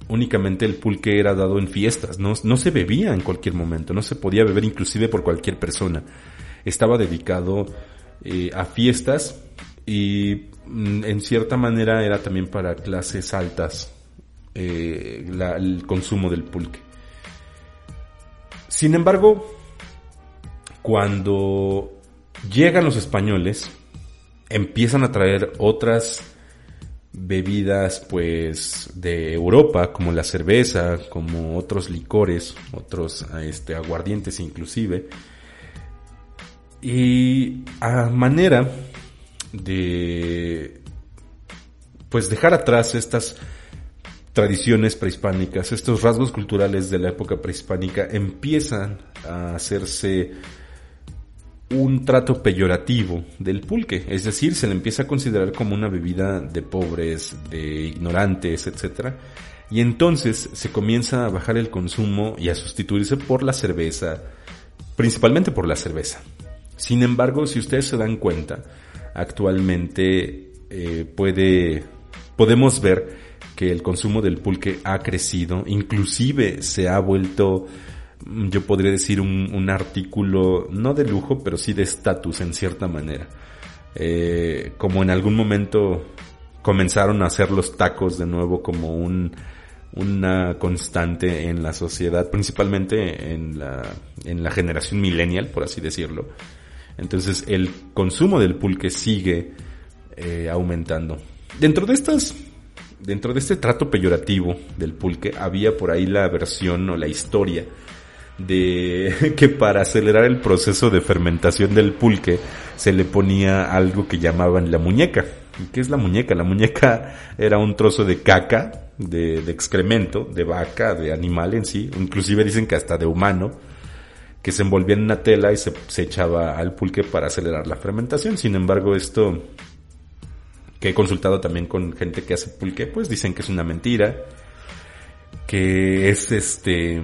únicamente el pulque era dado en fiestas, no, no se bebía en cualquier momento, no se podía beber inclusive por cualquier persona estaba dedicado eh, a fiestas y mm, en cierta manera era también para clases altas eh, el consumo del pulque. Sin embargo, cuando llegan los españoles, empiezan a traer otras bebidas pues de Europa como la cerveza, como otros licores, otros este aguardientes inclusive. Y a manera de pues dejar atrás estas tradiciones prehispánicas, estos rasgos culturales de la época prehispánica empiezan a hacerse un trato peyorativo del pulque, es decir, se le empieza a considerar como una bebida de pobres, de ignorantes, etc. Y entonces se comienza a bajar el consumo y a sustituirse por la cerveza, principalmente por la cerveza. Sin embargo, si ustedes se dan cuenta, actualmente eh, puede, podemos ver que el consumo del pulque ha crecido, inclusive se ha vuelto yo podría decir un, artículo, no de lujo, pero sí de estatus en cierta manera. Eh, como en algún momento comenzaron a hacer los tacos de nuevo como un, una constante en la sociedad, principalmente en la, en la generación millennial, por así decirlo. Entonces el consumo del pulque sigue eh, aumentando. Dentro de estas, dentro de este trato peyorativo del pulque, había por ahí la versión o la historia de que para acelerar el proceso de fermentación del pulque se le ponía algo que llamaban la muñeca. ¿Y qué es la muñeca? La muñeca era un trozo de caca, de, de excremento, de vaca, de animal en sí, inclusive dicen que hasta de humano, que se envolvía en una tela y se, se echaba al pulque para acelerar la fermentación. Sin embargo, esto que he consultado también con gente que hace pulque, pues dicen que es una mentira, que es este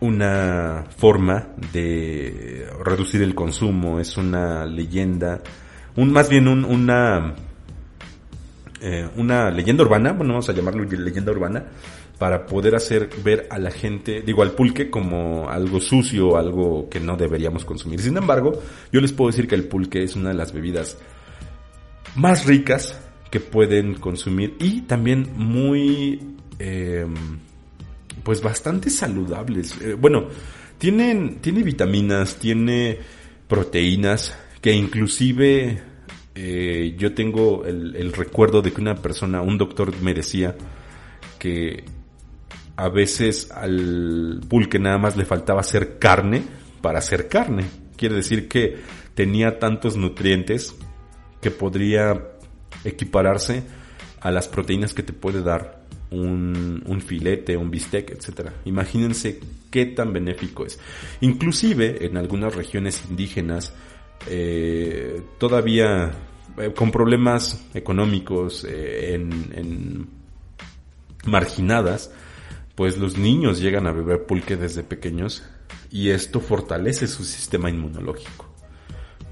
una forma de reducir el consumo, es una leyenda, un más bien un, una eh, una leyenda urbana, bueno, vamos a llamarlo leyenda urbana, para poder hacer ver a la gente, digo, al pulque como algo sucio, algo que no deberíamos consumir. Sin embargo, yo les puedo decir que el pulque es una de las bebidas más ricas que pueden consumir y también muy, em, pues bastante saludables. Eh, bueno, tienen, tiene vitaminas, tiene proteínas que inclusive eh, yo tengo el, el, recuerdo de que una persona, un doctor me decía que a veces al pulque nada más le faltaba hacer carne para hacer carne. Quiere decir que tenía tantos nutrientes que podría equipararse a las proteínas que te puede dar un, un, filete, un bistec, etc. Imagínense qué tan benéfico es. Inclusive en algunas regiones indígenas, eh, todavía eh, con problemas económicos eh, en, en marginadas, pues los niños llegan a beber pulque desde pequeños y esto fortalece su sistema inmunológico.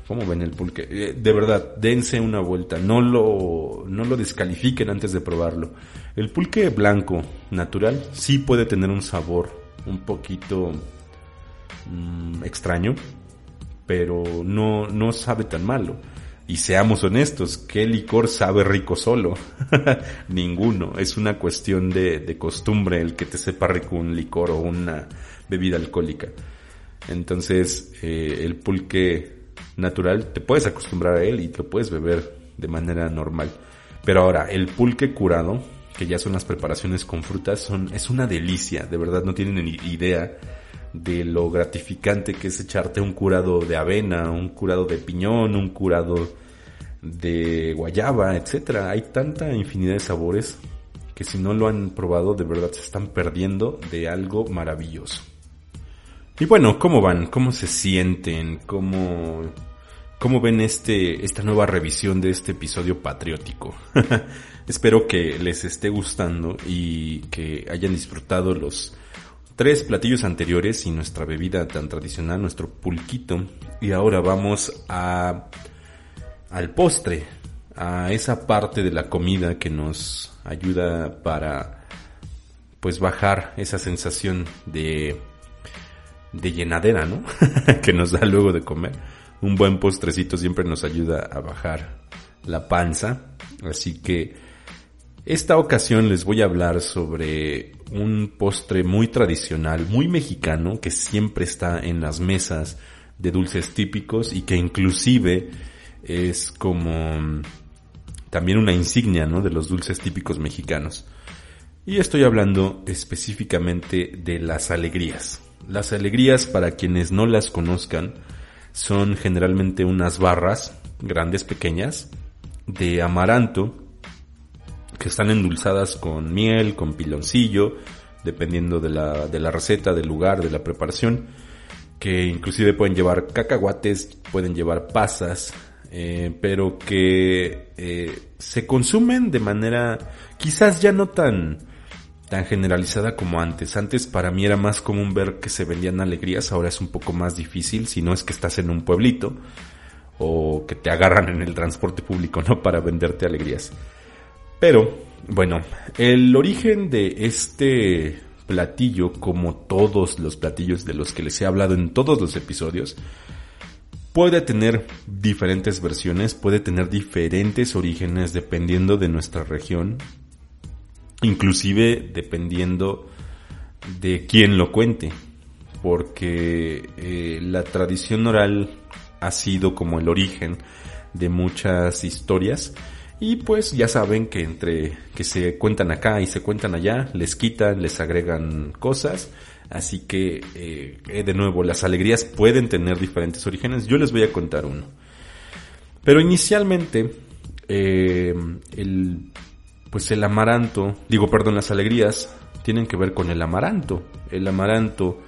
¿Cómo ven el pulque? Eh, de verdad, dense una vuelta, no lo, no lo descalifiquen antes de probarlo. El pulque blanco, natural, sí puede tener un sabor un poquito mm, extraño, pero no, no sabe tan malo. Y seamos honestos, ¿qué licor sabe rico solo? Ninguno. Es una cuestión de, de, costumbre el que te sepa rico un licor o una bebida alcohólica. Entonces, eh, el pulque natural, te puedes acostumbrar a él y te lo puedes beber de manera normal. Pero ahora, el pulque curado, que ya son las preparaciones con frutas, son, es una delicia, de verdad no tienen ni idea de lo gratificante que es echarte un curado de avena, un curado de piñón, un curado de guayaba, etcétera. Hay tanta infinidad de sabores que si no lo han probado, de verdad se están perdiendo de algo maravilloso. Y bueno, ¿cómo van? ¿Cómo se sienten? ¿Cómo ¿Cómo ven este, esta nueva revisión de este episodio patriótico? Espero que les esté gustando y que hayan disfrutado los tres platillos anteriores y nuestra bebida tan tradicional, nuestro pulquito. Y ahora vamos a, al postre, a esa parte de la comida que nos ayuda para, pues bajar esa sensación de, de llenadera, ¿no? que nos da luego de comer un buen postrecito siempre nos ayuda a bajar la panza. Así que esta ocasión les voy a hablar sobre un postre muy tradicional, muy mexicano, que siempre está en las mesas de dulces típicos y que inclusive es como también una insignia ¿no? de los dulces típicos mexicanos. Y estoy hablando específicamente de las alegrías. Las alegrías, para quienes no las conozcan, son generalmente unas barras grandes, pequeñas, de amaranto, que están endulzadas con miel, con piloncillo, dependiendo de la, de la receta, del lugar, de la preparación, que inclusive pueden llevar cacahuates, pueden llevar pasas, eh, pero que eh, se consumen de manera quizás ya no tan tan generalizada como antes. Antes para mí era más común ver que se vendían alegrías, ahora es un poco más difícil si no es que estás en un pueblito o que te agarran en el transporte público, ¿no? Para venderte alegrías. Pero, bueno, el origen de este platillo, como todos los platillos de los que les he hablado en todos los episodios, puede tener diferentes versiones, puede tener diferentes orígenes dependiendo de nuestra región, inclusive dependiendo de quién lo cuente, porque eh, la tradición oral ha sido como el origen de muchas historias y pues ya saben que entre que se cuentan acá y se cuentan allá, les quitan, les agregan cosas. Así que, eh, de nuevo, las alegrías pueden tener diferentes orígenes. Yo les voy a contar uno. Pero inicialmente, eh, el, pues el amaranto, digo, perdón, las alegrías tienen que ver con el amaranto. El amaranto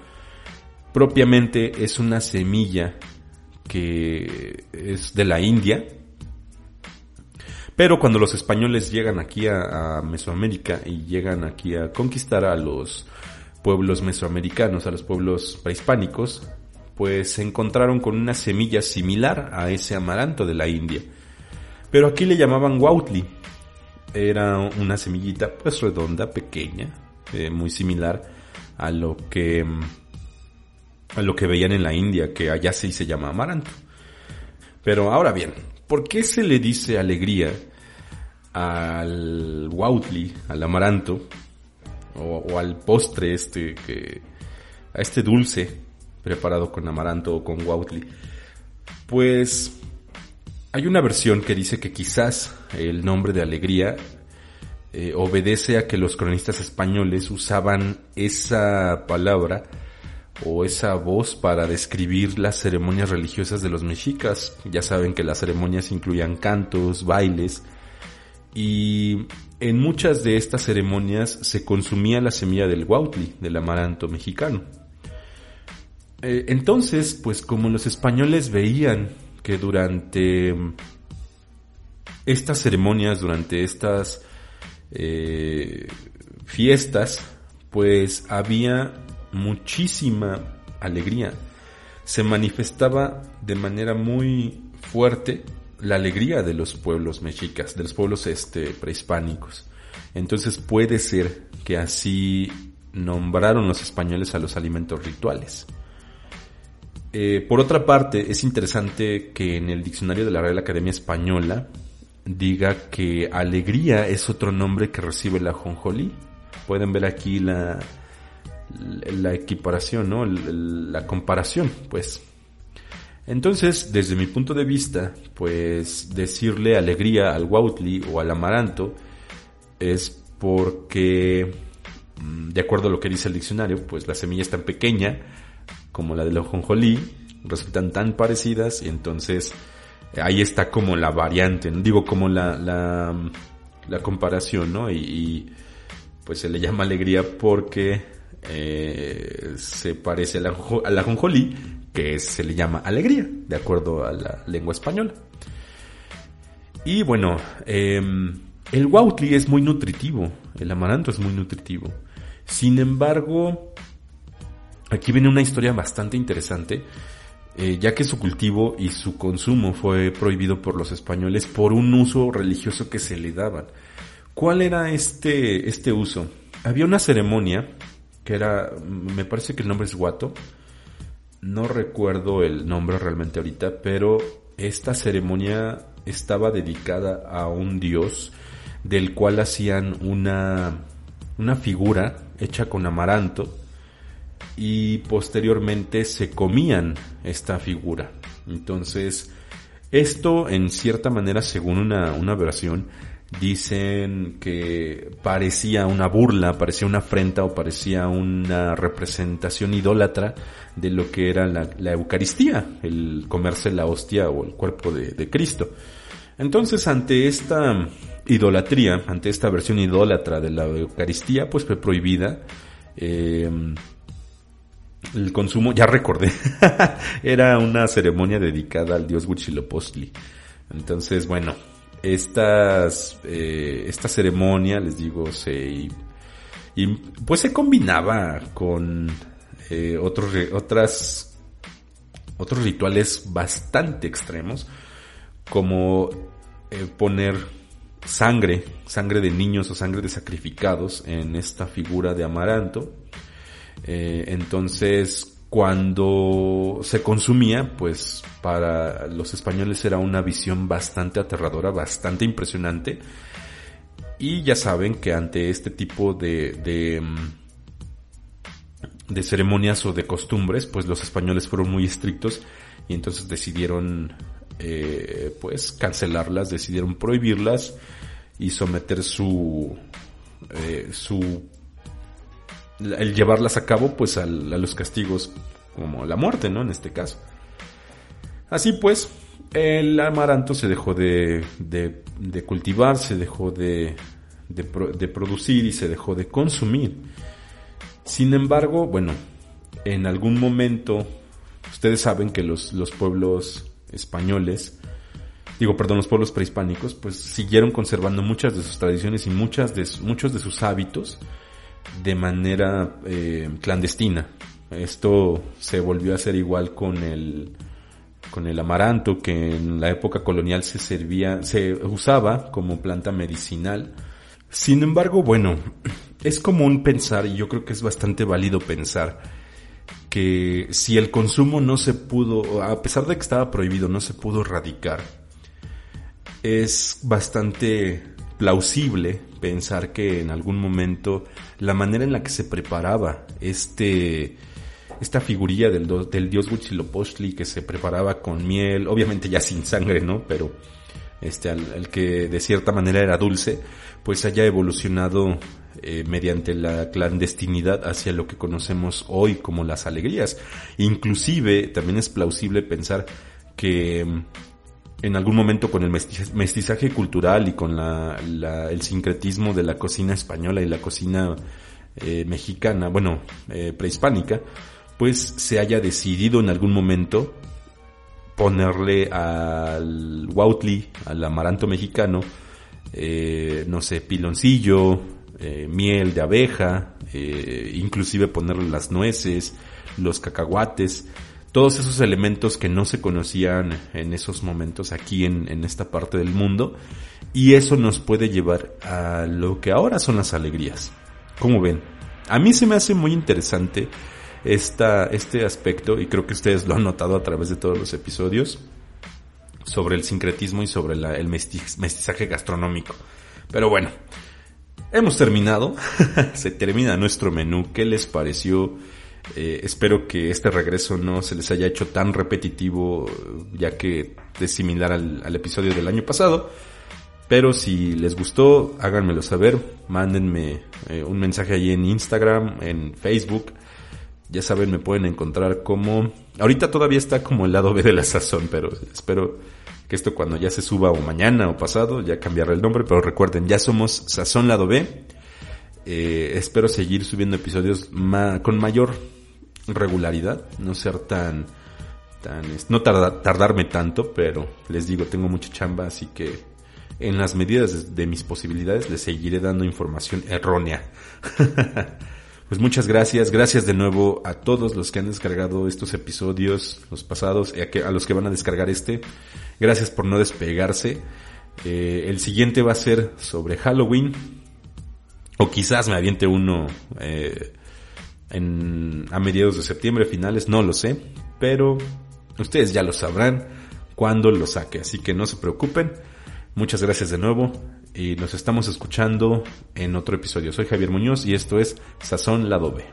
propiamente es una semilla que es de la India, pero cuando los españoles llegan aquí a, Mesoamérica y llegan aquí a conquistar a los pueblos mesoamericanos, a los pueblos prehispánicos, pues se encontraron con una semilla similar a ese amaranto de la India. Pero aquí le llamaban Wautli. Era una semillita pues redonda, pequeña, eh, muy similar a lo que a lo que veían en la India, que allá sí se llama amaranto. Pero ahora bien, ¿por qué se le dice alegría al Wautli, al amaranto, o, al postre este, que, a este dulce preparado con amaranto o con Wautli, pues hay una versión que dice que quizás el nombre de alegría eh, obedece a que los cronistas españoles usaban esa palabra o esa voz para describir las ceremonias religiosas de los mexicas. Ya saben que las ceremonias incluían cantos, bailes, y en muchas de estas ceremonias se consumía la semilla del huautli, del amaranto mexicano. Eh, entonces, pues como los españoles veían durante estas ceremonias, durante estas eh, fiestas, pues había muchísima alegría. Se manifestaba de manera muy fuerte la alegría de los pueblos mexicas, de los pueblos este, prehispánicos. Entonces puede ser que así nombraron los españoles a los alimentos rituales. Eh, por otra parte, es interesante que en el diccionario de la Real Academia Española diga que alegría es otro nombre que recibe la jonjolí. Pueden ver aquí la, la equiparación, ¿no? la comparación, pues. Entonces, desde mi punto de vista, pues decirle alegría al Wautli o al amaranto es porque, mm, de acuerdo a lo que dice el diccionario, pues la semilla es tan pequeña como la del ojonjolí, resultan tan parecidas y entonces ahí está como la variante, digo como la, la, comparación, ¿no? Y, pues se le llama alegría porque eh, se parece a la, a que se le llama alegría, de acuerdo a la lengua española. Y bueno, em, el Wautli es muy nutritivo, el amaranto es muy nutritivo. Sin embargo, aquí viene una historia bastante interesante, eh, ya que su cultivo y su consumo fue prohibido por los españoles por un uso religioso que se le daban. ¿Cuál era este, este uso? Había una ceremonia que era, me parece que el nombre es guato, no recuerdo el nombre realmente ahorita, pero esta ceremonia estaba dedicada a un dios del cual hacían una, una figura hecha con amaranto y posteriormente se comían esta figura. Entonces, esto en cierta manera, según una, una versión, dicen que parecía una burla, parecía una afrenta o parecía una representación idólatra de lo que era la, Eucaristía, el comerse la hostia o el cuerpo de, Cristo. Entonces, ante esta idolatría, ante esta versión idólatra de la Eucaristía, pues fue prohibida. Em, el consumo, ya recordé, era una ceremonia dedicada al dios Huitzilopochtli. Entonces, bueno, estas, eh, esta ceremonia, les digo, se, pues se combinaba con eh, otros, otras, otros rituales bastante extremos, como eh, poner sangre, sangre de niños o sangre de sacrificados en esta figura de amaranto. Eh, entonces, cuando se consumía, pues para los españoles era una visión bastante aterradora, bastante impresionante. Y ya saben que ante este tipo de, de, mm, ceremonias o de costumbres, pues los españoles fueron muy estrictos y entonces decidieron eh, pues cancelarlas, decidieron prohibirlas y someter su, eh, su, el llevarlas a cabo pues a los castigos como la muerte, ¿no? En este caso. Así pues, el amaranto se dejó de, cultivar, se dejó de, de, producir y se dejó de consumir. Sin embargo, bueno, en algún momento, ustedes saben que los, los pueblos españoles, digo, perdón, los pueblos prehispánicos, pues siguieron conservando muchas de sus tradiciones y muchas de, muchos de sus hábitos de manera eh, clandestina. Esto se volvió a hacer igual con el, con el amaranto que en la época colonial se servía, se usaba como planta medicinal. Sin embargo, bueno, es común pensar, y yo creo que es bastante válido pensar, que si el consumo no se pudo, a pesar de que estaba prohibido, no se pudo erradicar, es bastante plausible pensar que en algún momento la manera en la que se preparaba este esta figurilla del, del dios Huitzilopochtli que se preparaba con miel, obviamente ya sin sangre, ¿no? Pero este, al, que de cierta manera era dulce, pues haya evolucionado eh, mediante la clandestinidad hacia lo que conocemos hoy como las alegrías. Inclusive también es plausible pensar que en algún momento con el mestizaje cultural y con la, el sincretismo de la cocina española y la cocina eh, mexicana, bueno, eh, prehispánica, pues se haya decidido en algún momento ponerle al Wautli, al amaranto mexicano, eh, no sé, piloncillo, eh, miel de abeja, inclusive ponerle las nueces, los cacahuates, todos esos elementos que no se conocían en esos momentos aquí en, esta parte del mundo y eso nos puede llevar a lo que ahora son las alegrías. ¿Cómo ven? A mí se me hace muy interesante esta, este aspecto, y creo que ustedes lo han notado a través de todos los episodios, sobre el sincretismo y sobre el mestizaje gastronómico. Pero bueno, hemos terminado. se termina nuestro menú. ¿Qué les pareció? Eh, espero que este regreso no se les haya hecho tan repetitivo, ya que es similar al, episodio del año pasado. Pero si les gustó, háganmelo saber. Mándenme eh, un mensaje ahí en Instagram, en Facebook. Ya saben, me pueden encontrar como... Ahorita todavía está como el lado B de la sazón, pero espero que esto cuando ya se suba o mañana o pasado ya cambiará el nombre, pero recuerden, ya somos Sazón Lado B. Eh, espero seguir subiendo episodios con mayor regularidad, no ser tan... no tardarme tanto, pero les digo, tengo mucha chamba, así que en las medidas de mis posibilidades les seguiré dando información errónea. Pues muchas gracias, gracias de nuevo a todos los que han descargado estos episodios, los pasados, a, los que van a descargar este. Gracias por no despegarse. Eh, el siguiente va a ser sobre Halloween, o quizás me aviente uno eh, en, a mediados de septiembre, finales, no lo sé, pero ustedes ya lo sabrán cuando lo saque, así que no se preocupen. Muchas gracias de nuevo y nos estamos escuchando en otro episodio. Soy Javier Muñoz y esto es Sazón Lado B.